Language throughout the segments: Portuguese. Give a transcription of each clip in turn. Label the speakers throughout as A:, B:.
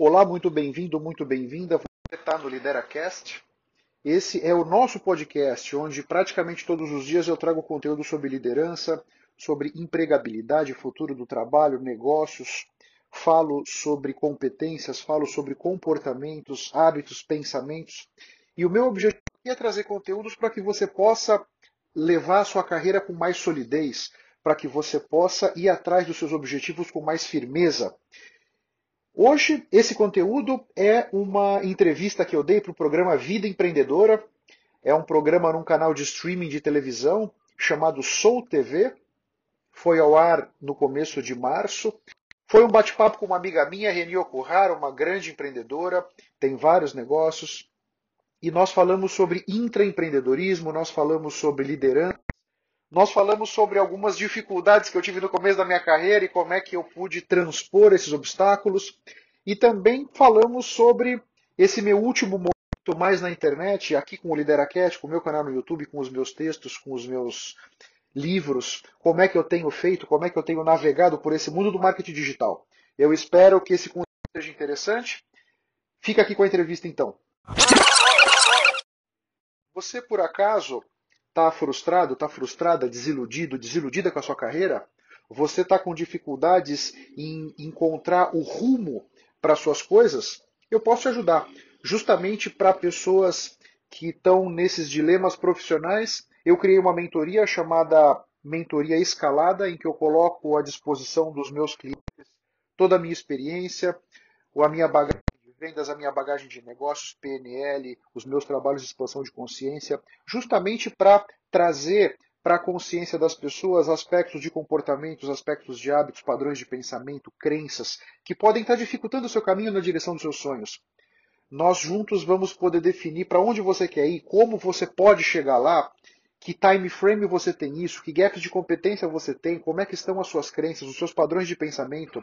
A: Olá, muito bem-vindo, muito bem-vinda. Você está no LideraCast. Esse é o nosso podcast, onde praticamente todos os dias eu trago conteúdo sobre liderança, sobre empregabilidade, futuro do trabalho, negócios, falo sobre competências, falo sobre comportamentos, hábitos, pensamentos. E o meu objetivo é trazer conteúdos para que você possa levar a sua carreira com mais solidez, para que você possa ir atrás dos seus objetivos com mais firmeza. Hoje, esse conteúdo é uma entrevista que eu dei para o programa Vida Empreendedora. É um programa num canal de streaming de televisão chamado Soul TV. Foi ao ar no começo de março. Foi um bate-papo com uma amiga minha, Reni Okuhara, uma grande empreendedora, tem vários negócios. E nós falamos sobre intraempreendedorismo, nós falamos sobre liderança, nós falamos sobre algumas dificuldades que eu tive no começo da minha carreira e como é que eu pude transpor esses obstáculos. E também falamos sobre esse meu último momento mais na internet, aqui com o Lideracast, com o meu canal no YouTube, com os meus textos, com os meus livros, como é que eu tenho feito, como é que eu tenho navegado por esse mundo do marketing digital. Eu espero que esse conteúdo seja interessante. Fica aqui com a entrevista então. Você por acaso está frustrado, está frustrada, desiludido, desiludida com a sua carreira? Você está com dificuldades em encontrar o rumo para suas coisas? Eu posso te ajudar. Justamente para pessoas que estão nesses dilemas profissionais, eu criei uma mentoria chamada Mentoria Escalada, em que eu coloco à disposição dos meus clientes toda a minha experiência, a minha bagagem vendas, a minha bagagem de negócios, PNL, os meus trabalhos de expansão de consciência, justamente para trazer para a consciência das pessoas aspectos de comportamentos, aspectos de hábitos, padrões de pensamento, crenças, que podem estar dificultando o seu caminho na direção dos seus sonhos. Nós juntos vamos poder definir para onde você quer ir, como você pode chegar lá, que time frame você tem isso, que gaps de competência você tem, como é que estão as suas crenças, os seus padrões de pensamento,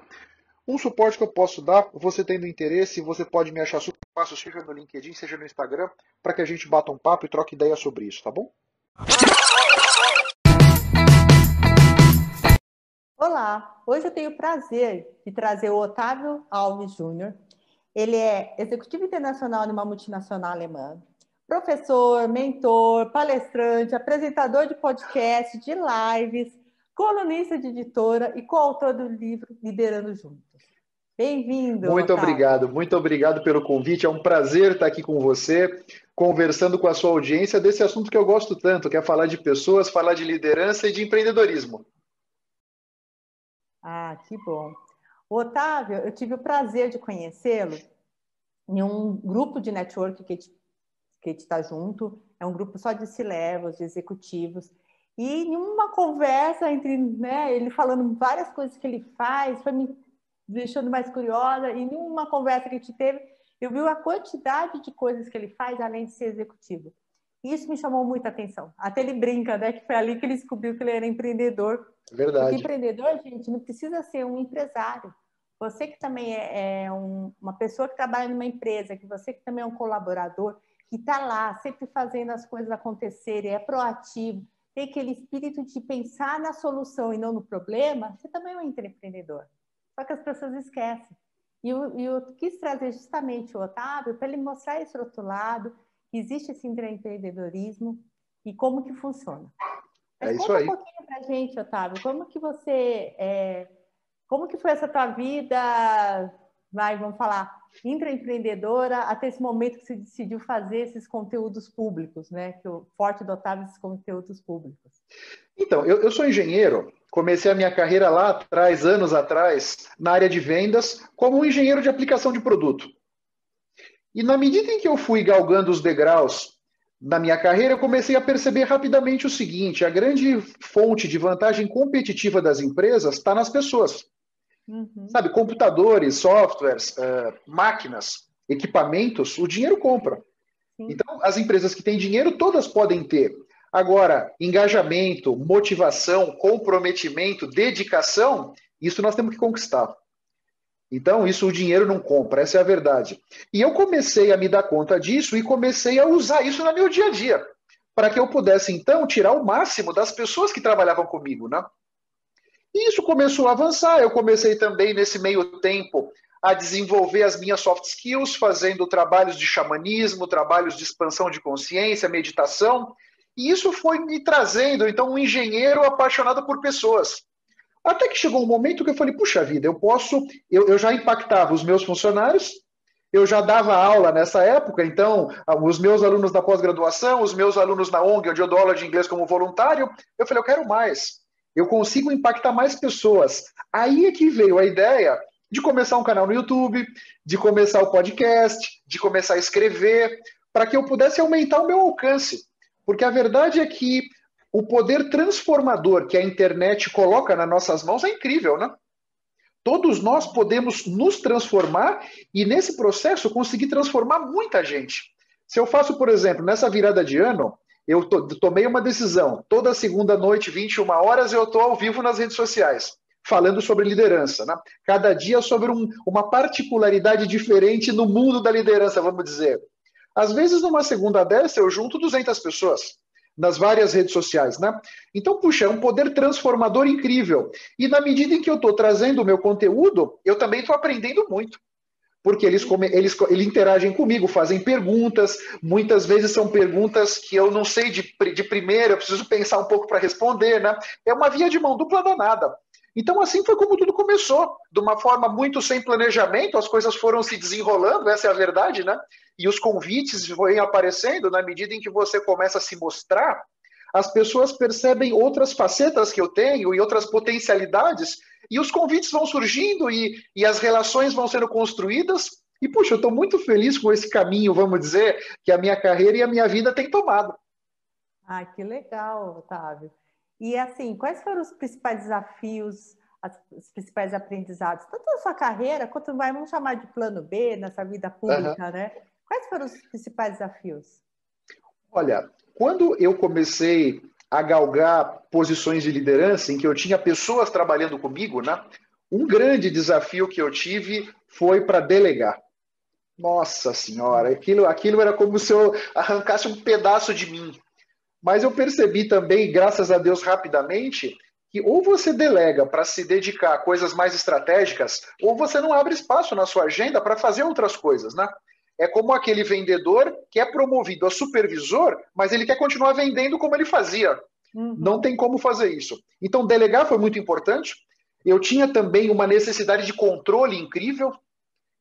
A: um suporte que eu posso dar, você tendo interesse, você pode me achar super fácil, seja no LinkedIn, seja no Instagram, para que a gente bata um papo e troque ideia sobre isso, tá bom?
B: Olá, hoje eu tenho o prazer de trazer o Otávio Alves Júnior. Ele é executivo internacional de uma multinacional alemã, professor, mentor, palestrante, apresentador de podcast, de lives, colunista de editora e coautor do livro Liderando Juntos. Bem-vindo.
A: Muito Otávio. obrigado, muito obrigado pelo convite. É um prazer estar aqui com você, conversando com a sua audiência desse assunto que eu gosto tanto, que é falar de pessoas, falar de liderança e de empreendedorismo.
B: Ah, que bom. O Otávio, eu tive o prazer de conhecê-lo em um grupo de network que que está junto, é um grupo só de C-levels, de executivos, e em uma conversa entre né, ele falando várias coisas que ele faz, foi me deixando mais curiosa. E em uma conversa que a gente teve, eu vi a quantidade de coisas que ele faz além de ser executivo. Isso me chamou muita atenção. Até ele brinca, né? Que foi ali que ele descobriu que ele era empreendedor.
A: Verdade.
B: Porque empreendedor, gente, não precisa ser um empresário. Você que também é, é um, uma pessoa que trabalha numa empresa, que você que também é um colaborador, que está lá, sempre fazendo as coisas acontecerem, é proativo, tem aquele espírito de pensar na solução e não no problema, você também é um empreendedor. Só que as pessoas esquecem. E eu, eu quis trazer justamente o Otávio para ele mostrar esse outro lado, que existe esse empreendedorismo e como que funciona.
A: Mas é isso conta
B: aí. um pouquinho para a gente, Otávio, como que você, é, como que foi essa tua vida, vai, vamos falar, intraempreendedora, até esse momento que você decidiu fazer esses conteúdos públicos, né? Que o forte do esses conteúdos públicos.
A: Então, eu, eu sou engenheiro, comecei a minha carreira lá atrás, anos atrás, na área de vendas, como um engenheiro de aplicação de produto. E na medida em que eu fui galgando os degraus na minha carreira, eu comecei a perceber rapidamente o seguinte: a grande fonte de vantagem competitiva das empresas está nas pessoas. Uhum. Sabe, computadores, softwares, uh, máquinas, equipamentos, o dinheiro compra. Sim. Então, as empresas que têm dinheiro, todas podem ter. Agora, engajamento, motivação, comprometimento, dedicação, isso nós temos que conquistar. Então, isso o dinheiro não compra, essa é a verdade. E eu comecei a me dar conta disso e comecei a usar isso no meu dia a dia, para que eu pudesse, então, tirar o máximo das pessoas que trabalhavam comigo, né? E isso começou a avançar. Eu comecei também, nesse meio tempo, a desenvolver as minhas soft skills, fazendo trabalhos de xamanismo, trabalhos de expansão de consciência, meditação. E isso foi me trazendo, então, um engenheiro apaixonado por pessoas. Até que chegou um momento que eu falei, puxa vida, eu posso, eu, eu já impactava os meus funcionários, eu já dava aula nessa época, então, os meus alunos da pós-graduação, os meus alunos na ONG, onde eu dou aula de inglês como voluntário, eu falei, eu quero mais. Eu consigo impactar mais pessoas. Aí é que veio a ideia de começar um canal no YouTube, de começar o podcast, de começar a escrever, para que eu pudesse aumentar o meu alcance. Porque a verdade é que o poder transformador que a internet coloca nas nossas mãos é incrível, né? Todos nós podemos nos transformar e, nesse processo, conseguir transformar muita gente. Se eu faço, por exemplo, nessa virada de ano, eu to tomei uma decisão. Toda segunda noite, 21 horas, eu estou ao vivo nas redes sociais, falando sobre liderança. Né? Cada dia sobre um, uma particularidade diferente no mundo da liderança, vamos dizer. Às vezes, numa segunda dessa, eu junto 200 pessoas nas várias redes sociais, né? Então, puxa, é um poder transformador incrível. E na medida em que eu estou trazendo o meu conteúdo, eu também estou aprendendo muito. Porque eles, eles, eles interagem comigo, fazem perguntas, muitas vezes são perguntas que eu não sei de, de primeira, eu preciso pensar um pouco para responder, né? É uma via de mão dupla danada. Então, assim foi como tudo começou, de uma forma muito sem planejamento, as coisas foram se desenrolando, essa é a verdade, né? e os convites vêm aparecendo na medida em que você começa a se mostrar, as pessoas percebem outras facetas que eu tenho e outras potencialidades, e os convites vão surgindo e, e as relações vão sendo construídas. E, puxa, eu estou muito feliz com esse caminho, vamos dizer, que a minha carreira e a minha vida têm tomado.
B: Ah, que legal, Otávio. E, assim, quais foram os principais desafios, os principais aprendizados, tanto na sua carreira, quanto, vamos chamar de plano B, nessa vida pública, uhum. né? Quais foram os principais desafios?
A: Olha, quando eu comecei a galgar posições de liderança em que eu tinha pessoas trabalhando comigo, né? Um grande desafio que eu tive foi para delegar. Nossa senhora, aquilo, aquilo era como se eu arrancasse um pedaço de mim. Mas eu percebi também, graças a Deus, rapidamente, que ou você delega para se dedicar a coisas mais estratégicas, ou você não abre espaço na sua agenda para fazer outras coisas, né? É como aquele vendedor que é promovido a supervisor, mas ele quer continuar vendendo como ele fazia. Uhum. Não tem como fazer isso. Então, delegar foi muito importante. Eu tinha também uma necessidade de controle incrível.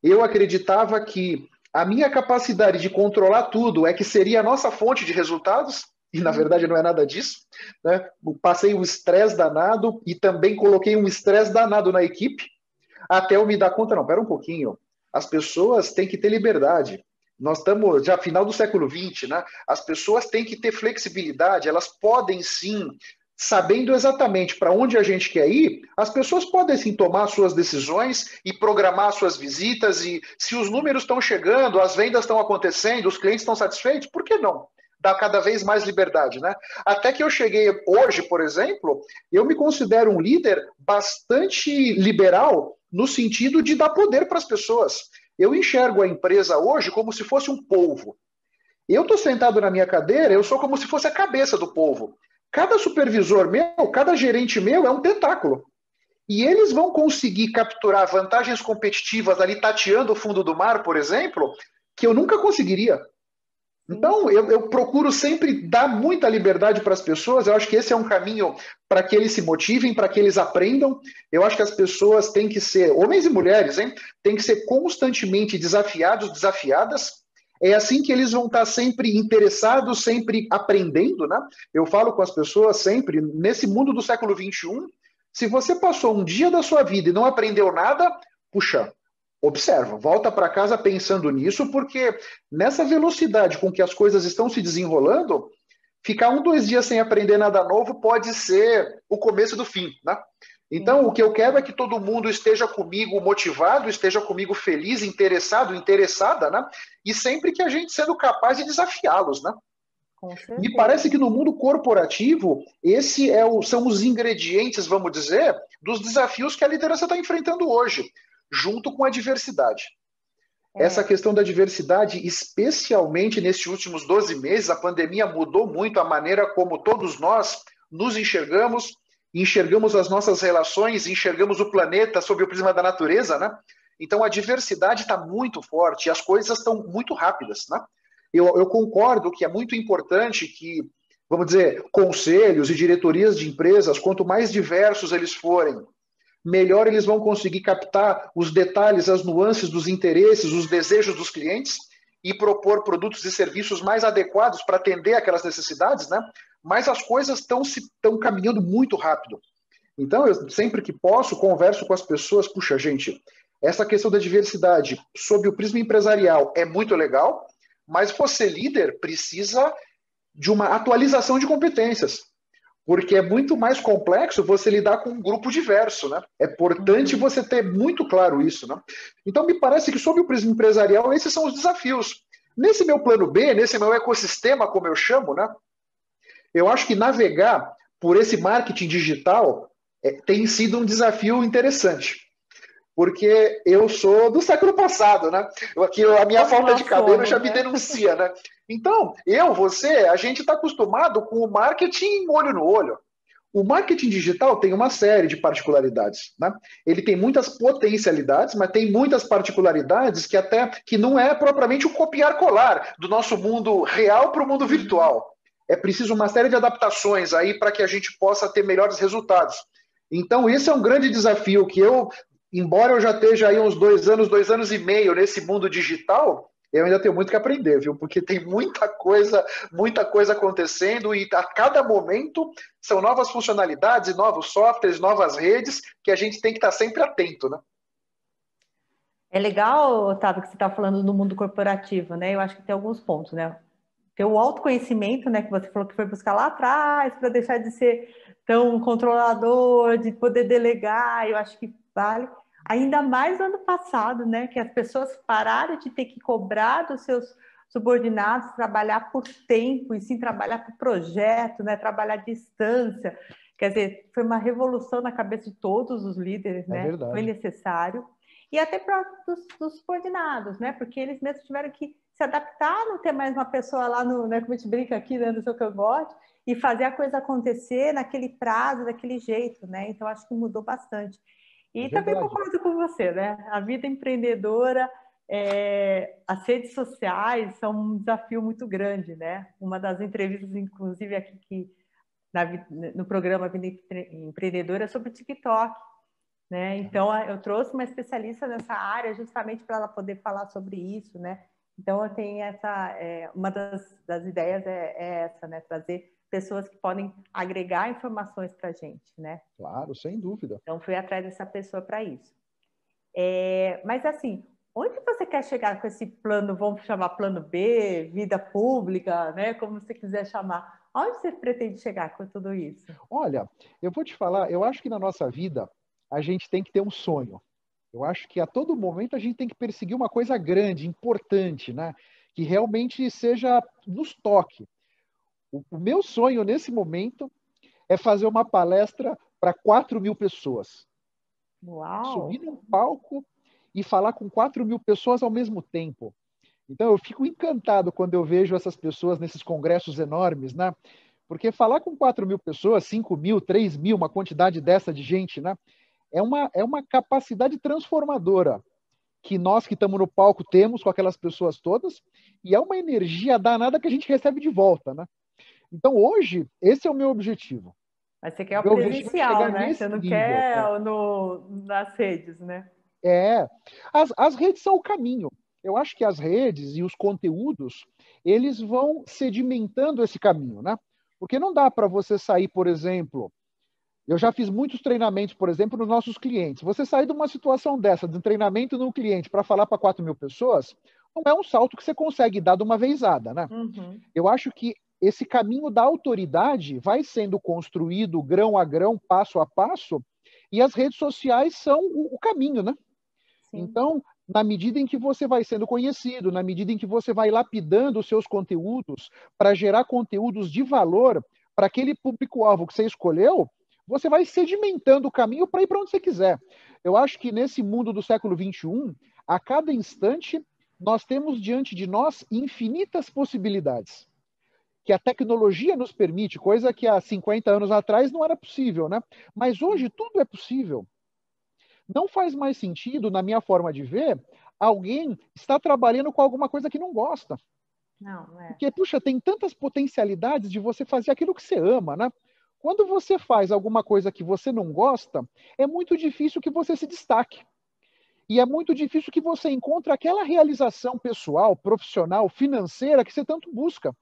A: Eu acreditava que a minha capacidade de controlar tudo é que seria a nossa fonte de resultados, e na verdade não é nada disso. Né? Passei um estresse danado e também coloquei um estresse danado na equipe, até eu me dar conta, não, pera um pouquinho, as pessoas têm que ter liberdade. Nós estamos já final do século XX, né? As pessoas têm que ter flexibilidade, elas podem sim, sabendo exatamente para onde a gente quer ir, as pessoas podem sim tomar suas decisões e programar suas visitas. E se os números estão chegando, as vendas estão acontecendo, os clientes estão satisfeitos, por que não? Dá cada vez mais liberdade, né? Até que eu cheguei hoje, por exemplo, eu me considero um líder bastante liberal no sentido de dar poder para as pessoas. Eu enxergo a empresa hoje como se fosse um polvo. Eu estou sentado na minha cadeira, eu sou como se fosse a cabeça do povo. Cada supervisor meu, cada gerente meu é um tentáculo. E eles vão conseguir capturar vantagens competitivas ali tateando o fundo do mar, por exemplo, que eu nunca conseguiria. Então, eu, eu, procuro sempre dar muita liberdade para as pessoas. Eu acho que esse é um caminho para que eles se motivem, para que eles aprendam. Eu acho que as pessoas têm que ser, homens e mulheres, hein, têm que ser constantemente desafiados, desafiadas. É assim que eles vão estar sempre interessados, sempre aprendendo, né? Eu falo com as pessoas sempre, nesse mundo do século XXI, se você passou um dia da sua vida e não aprendeu nada, puxa, observa, volta para casa pensando nisso, porque nessa velocidade com que as coisas estão se desenrolando, ficar um, dois dias sem aprender nada novo pode ser o começo do fim, né? Então, o que eu quero é que todo mundo esteja comigo motivado, esteja comigo feliz, interessado, interessada, né? E sempre que a gente sendo capaz de desafiá-los, né? Me parece que no mundo corporativo, esse é o, são os ingredientes, vamos dizer, dos desafios que a liderança está enfrentando hoje junto com a diversidade. É. Essa questão da diversidade, especialmente nesses últimos 12 meses, a pandemia mudou muito a maneira como todos nós nos enxergamos, enxergamos as nossas relações, enxergamos o planeta sob o prisma da natureza, né? Então a diversidade está muito forte e as coisas estão muito rápidas. Né? Eu, eu concordo que é muito importante que, vamos dizer, conselhos e diretorias de empresas, quanto mais diversos eles forem, melhor eles vão conseguir captar os detalhes, as nuances dos interesses, os desejos dos clientes e propor produtos e serviços mais adequados para atender aquelas necessidades, né? Mas as coisas estão se estão caminhando muito rápido. Então, eu sempre que posso converso com as pessoas, puxa, gente, essa questão da diversidade sob o prisma empresarial é muito legal, mas você líder precisa de uma atualização de competências, porque é muito mais complexo você lidar com um grupo diverso, né? É importante uhum. você ter muito claro isso, né? Então me parece que sob o prisma empresarial esses são os desafios. Nesse meu plano B, nesse meu ecossistema, como eu chamo, né? Eu acho que navegar por esse marketing digital é, tem sido um desafio interessante porque eu sou do século passado, né? Aqui a minha falta de cabelo já me né? denuncia, né? Então, eu, você, a gente está acostumado com o marketing olho no olho. O marketing digital tem uma série de particularidades, né? Ele tem muitas potencialidades, mas tem muitas particularidades que até que não é propriamente o copiar colar do nosso mundo real para o mundo virtual. É preciso uma série de adaptações aí para que a gente possa ter melhores resultados. Então, esse é um grande desafio que eu embora eu já esteja aí uns dois anos, dois anos e meio nesse mundo digital, eu ainda tenho muito que aprender, viu? Porque tem muita coisa, muita coisa acontecendo e a cada momento são novas funcionalidades, novos softwares, novas redes que a gente tem que estar sempre atento, né?
B: É legal, Otávio, que você está falando do mundo corporativo, né? Eu acho que tem alguns pontos, né? Tem o autoconhecimento, né? Que você falou que foi buscar lá atrás para deixar de ser tão controlador, de poder delegar. Eu acho que vale. Ainda mais no ano passado, né, que as pessoas pararam de ter que cobrar dos seus subordinados trabalhar por tempo e sim trabalhar por projeto, né, trabalhar à distância. Quer dizer, foi uma revolução na cabeça de todos os líderes, é né? Verdade. Foi necessário. E até para os subordinados, né? Porque eles mesmos tiveram que se adaptar, não ter mais uma pessoa lá no, né, como a gente brinca aqui, né, no seu cangote, e fazer a coisa acontecer naquele prazo, daquele jeito, né? Então, acho que mudou bastante. E é também concordo com você, né? A vida empreendedora, é, as redes sociais são um desafio muito grande, né? Uma das entrevistas, inclusive, aqui que, na, no programa Vida Empreendedora é sobre o TikTok. Né? Então, eu trouxe uma especialista nessa área justamente para ela poder falar sobre isso, né? Então, eu tenho essa, é, uma das, das ideias é, é, essa, né? Trazer pessoas que podem agregar informações para a gente, né?
A: Claro, sem dúvida.
B: Então, fui atrás dessa pessoa para isso. É, mas, assim, onde você quer chegar com esse plano, vamos chamar plano B, vida pública, né? Como você quiser chamar. Onde você pretende chegar com tudo isso?
A: Olha, eu vou te falar, eu acho que na nossa vida a gente tem que ter um sonho. Eu acho que a todo momento a gente tem que perseguir uma coisa grande, importante, né? Que realmente seja nos toque. O, o meu sonho nesse momento é fazer uma palestra para 4 mil pessoas.
B: Uau.
A: Subir num palco e falar com 4 mil pessoas ao mesmo tempo. Então eu fico encantado quando eu vejo essas pessoas nesses congressos enormes, né? Porque falar com 4 mil pessoas, 5 mil, 3 mil, uma quantidade dessa de gente, né? É uma, é uma capacidade transformadora que nós que estamos no palco temos com aquelas pessoas todas, e é uma energia danada que a gente recebe de volta, né? Então, hoje, esse é o meu objetivo.
B: Mas você quer o meu é presencial, né? Você não nível, quer é. no, nas redes, né?
A: É. As, as redes são o caminho. Eu acho que as redes e os conteúdos, eles vão sedimentando esse caminho, né? Porque não dá para você sair, por exemplo, eu já fiz muitos treinamentos, por exemplo, nos nossos clientes. Você sair de uma situação dessa, de um treinamento no cliente, para falar para 4 mil pessoas, não é um salto que você consegue dar de uma vezada, né? Uhum. Eu acho que esse caminho da autoridade vai sendo construído grão a grão, passo a passo, e as redes sociais são o, o caminho, né? Sim. Então, na medida em que você vai sendo conhecido, na medida em que você vai lapidando os seus conteúdos para gerar conteúdos de valor para aquele público-alvo que você escolheu, você vai sedimentando o caminho para ir para onde você quiser. Eu acho que nesse mundo do século XXI, a cada instante, nós temos diante de nós infinitas possibilidades que a tecnologia nos permite, coisa que há 50 anos atrás não era possível, né? Mas hoje tudo é possível. Não faz mais sentido, na minha forma de ver, alguém estar trabalhando com alguma coisa que não gosta.
B: Não, é.
A: Porque, puxa, tem tantas potencialidades de você fazer aquilo que você ama, né? Quando você faz alguma coisa que você não gosta, é muito difícil que você se destaque. E é muito difícil que você encontre aquela realização pessoal, profissional, financeira que você tanto busca.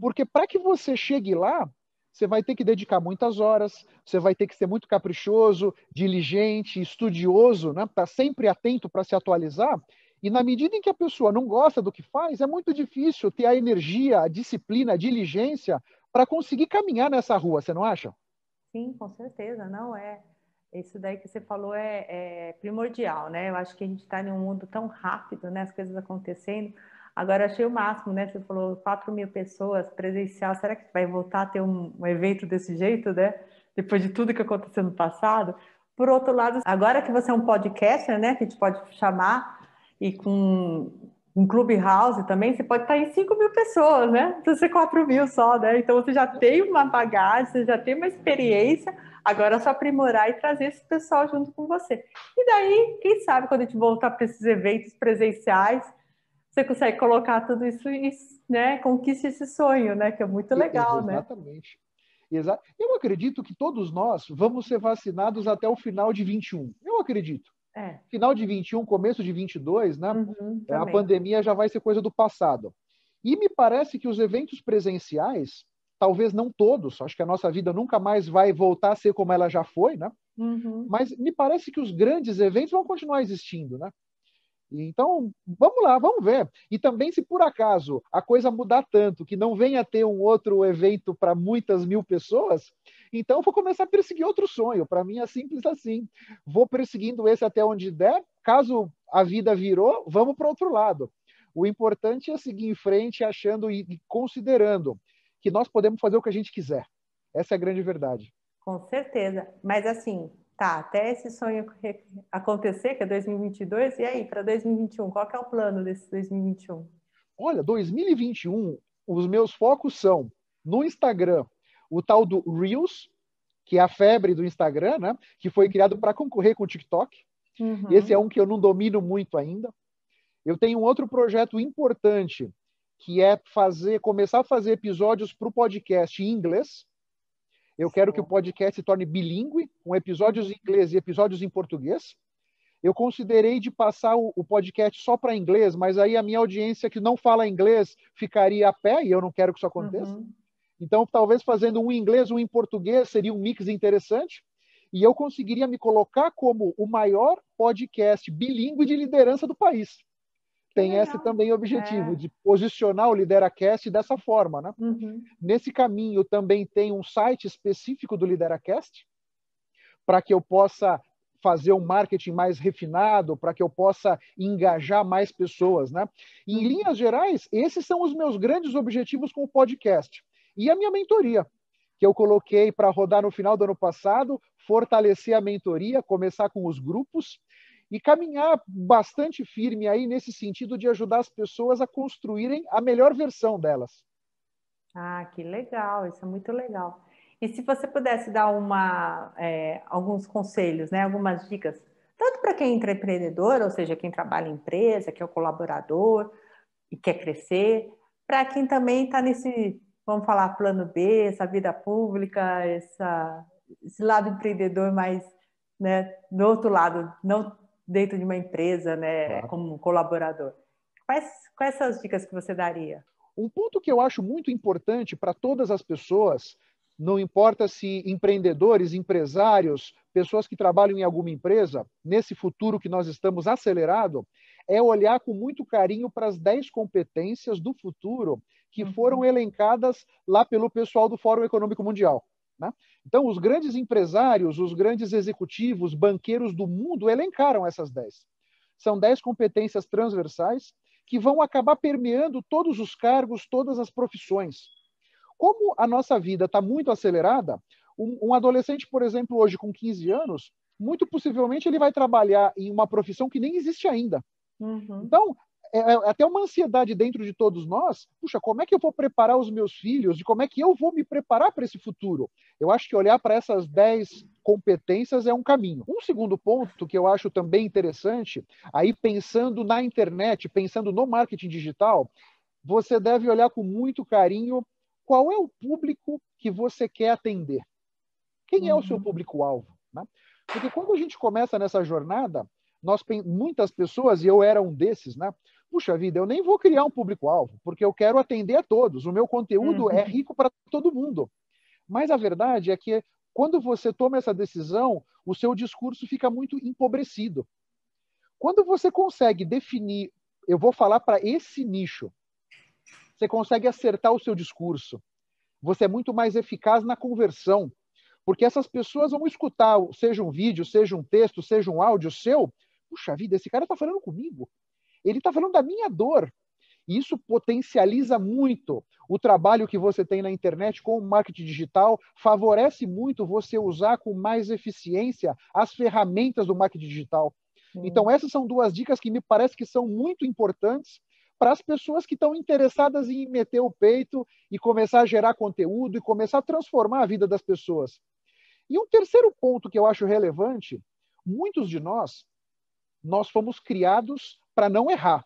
A: Porque para que você chegue lá, você vai ter que dedicar muitas horas, você vai ter que ser muito caprichoso, diligente, estudioso, né? Tá sempre atento para se atualizar. E na medida em que a pessoa não gosta do que faz, é muito difícil ter a energia, a disciplina, a diligência para conseguir caminhar nessa rua, você não acha?
B: Sim, com certeza, não é. Isso daí que você falou é, é primordial, né? Eu acho que a gente está em um mundo tão rápido, né? As coisas acontecendo. Agora, achei o máximo, né? Você falou 4 mil pessoas presencial. Será que vai voltar a ter um, um evento desse jeito, né? Depois de tudo que aconteceu no passado. Por outro lado, agora que você é um podcaster, né? Que a gente pode chamar e com um clubhouse também, você pode estar em 5 mil pessoas, né? Precisa ser 4 mil só, né? Então você já tem uma bagagem, você já tem uma experiência, agora é só aprimorar e trazer esse pessoal junto com você. E daí, quem sabe, quando a gente voltar para esses eventos presenciais, você consegue colocar tudo isso e né, conquista esse sonho, né? Que é muito legal,
A: Exatamente. né? Exatamente. Exa eu acredito que todos nós vamos ser vacinados até o final de 21. Eu acredito. É. Final de 21, começo de 22, né? Uhum, a pandemia já vai ser coisa do passado. E me parece que os eventos presenciais, talvez não todos, acho que a nossa vida nunca mais vai voltar a ser como ela já foi, né? Uhum. Mas me parece que os grandes eventos vão continuar existindo, né? Então, vamos lá, vamos ver. E também, se por acaso a coisa mudar tanto que não venha ter um outro evento para muitas mil pessoas, então vou começar a perseguir outro sonho. Para mim é simples assim. Vou perseguindo esse até onde der. Caso a vida virou, vamos para outro lado. O importante é seguir em frente, achando e considerando que nós podemos fazer o que a gente quiser. Essa é a grande verdade.
B: Com certeza. Mas assim, tá, até esse sonho acontecer, que é 2022, e aí, para 2021, qual que é o plano desse 2021?
A: Olha, 2021, os meus focos são no Instagram, o tal do Reels, que é a febre do Instagram, né? Que foi criado para concorrer com o TikTok. Uhum. Esse é um que eu não domino muito ainda. Eu tenho um outro projeto importante, que é fazer, começar a fazer episódios para o podcast em inglês. Eu quero que o podcast se torne bilíngue, com episódios em inglês e episódios em português. Eu considerei de passar o, podcast só para inglês, mas aí a minha audiência que não fala inglês ficaria a pé e eu não quero que isso aconteça. Uhum. Então, talvez fazendo um em inglês, um em português seria um mix interessante. E eu conseguiria me colocar como o maior podcast bilíngue de liderança do país tem Legal. esse também objetivo, é. de posicionar o LideraCast dessa forma. Né? Uhum. Nesse caminho também tem um site específico do LideraCast, para que eu possa fazer um marketing mais refinado, para que eu possa engajar mais pessoas. Né? em uhum. linhas gerais, esses são os meus grandes objetivos com o podcast. E a minha mentoria, que eu coloquei para rodar no final do ano passado, fortalecer a mentoria, começar com os grupos, e caminhar bastante firme aí nesse sentido de ajudar as pessoas a construírem a melhor versão delas.
B: Ah, que legal, isso é muito legal. E se você pudesse dar uma, é, alguns conselhos, né, algumas dicas, tanto para quem é empreendedor, ou seja, quem trabalha em empresa, que é o colaborador e quer crescer, para quem também está nesse, vamos falar, plano B, essa vida pública, essa, esse lado empreendedor mais, né, do outro lado, não dentro de uma empresa, né, claro. como colaborador. Quais, quais são as dicas que você daria?
A: Um ponto que eu acho muito importante para todas as pessoas, não importa se empreendedores, empresários, pessoas que trabalham em alguma empresa, nesse futuro que nós estamos acelerado, é olhar com muito carinho para as 10 competências do futuro que uhum. foram elencadas lá pelo pessoal do Fórum Econômico Mundial. Né? Então, os grandes empresários, os grandes executivos, banqueiros do mundo elencaram essas 10. São 10 competências transversais que vão acabar permeando todos os cargos, todas as profissões. Como a nossa vida está muito acelerada, um, um, adolescente, por exemplo, hoje com 15 anos, muito possivelmente ele vai trabalhar em uma profissão que nem existe ainda. Uhum. Então, é, é até uma ansiedade dentro de todos nós. Puxa, como é que eu vou preparar os meus filhos? E como é que eu vou me preparar para esse futuro? Eu acho que olhar para essas 10 competências é um caminho. Um segundo ponto que eu acho também interessante, aí pensando na internet, pensando no marketing digital, você deve olhar com muito carinho qual é o público que você quer atender. Quem é o seu uhum. público-alvo? Né? Porque quando a gente começa nessa jornada, nós muitas pessoas, e eu era um desses, né? Puxa vida, eu nem vou criar um público-alvo, porque eu quero atender a todos. O meu conteúdo é uhum. é rico para todo mundo. Mas a verdade é que quando você toma essa decisão, o seu discurso fica muito empobrecido. Quando você consegue definir, eu vou falar para esse nicho, você consegue acertar o seu discurso. Você é muito mais eficaz na conversão, porque essas pessoas vão escutar, seja um vídeo, seja um texto, seja um áudio seu. Puxa vida, esse cara está falando comigo. Ele está falando da minha dor. E isso potencializa muito o trabalho que você tem na internet com o marketing digital, favorece muito você usar com mais eficiência as ferramentas do marketing digital. Então, essas são duas dicas que me parece que são muito importantes para as pessoas que estão interessadas em meter o peito e começar a gerar conteúdo e começar a transformar a vida das pessoas. E um terceiro ponto que eu acho relevante, muitos de nós, nós fomos criados para não errar.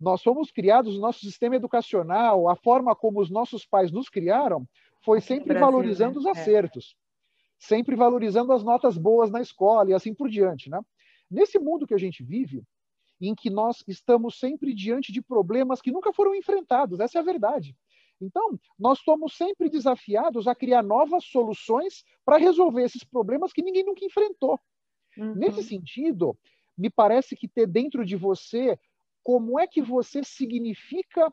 A: Nós fomos criados, o nosso sistema educacional, a forma como os nossos pais nos criaram, foi sempre Brasil, valorizando né? os é. acertos, é. sempre valorizando as notas boas na escola e assim por diante. Né? Nesse mundo que a gente vive, em que nós estamos sempre diante de problemas que nunca foram enfrentados, essa é a verdade. Então, nós somos sempre desafiados a criar novas soluções para resolver esses problemas que ninguém nunca enfrentou. Uhum. Nesse sentido, me parece que ter dentro de você como é que você significa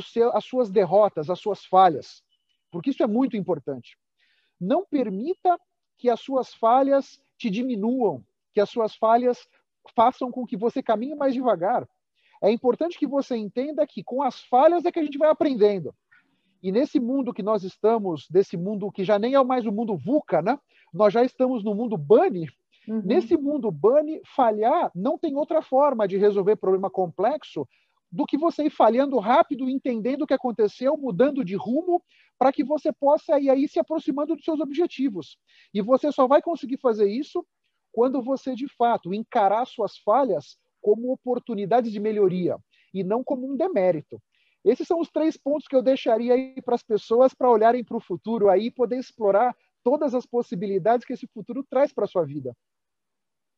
A: seu, as suas derrotas, as suas falhas, porque isso é muito importante. Não permita que as suas falhas te diminuam, que as suas falhas façam com que você caminhe mais devagar. É importante que você entenda que com as falhas é que a gente vai aprendendo. E nesse mundo que nós estamos, desse mundo que já nem é mais o mundo VUCA, né? Nós já estamos no mundo BUNNY. Uhum. Nesse mundo BUNNY, falhar não tem outra forma de resolver problema complexo do que você ir falhando rápido, entendendo o que aconteceu, mudando de rumo, para que você possa ir aí se aproximando dos seus objetivos. E você só vai conseguir fazer isso quando você, de fato, encarar suas falhas como oportunidades de melhoria e não como um demérito. Esses são os três pontos que eu deixaria aí para as pessoas para olharem para o futuro aí e poder explorar todas as possibilidades que esse futuro traz para a sua vida.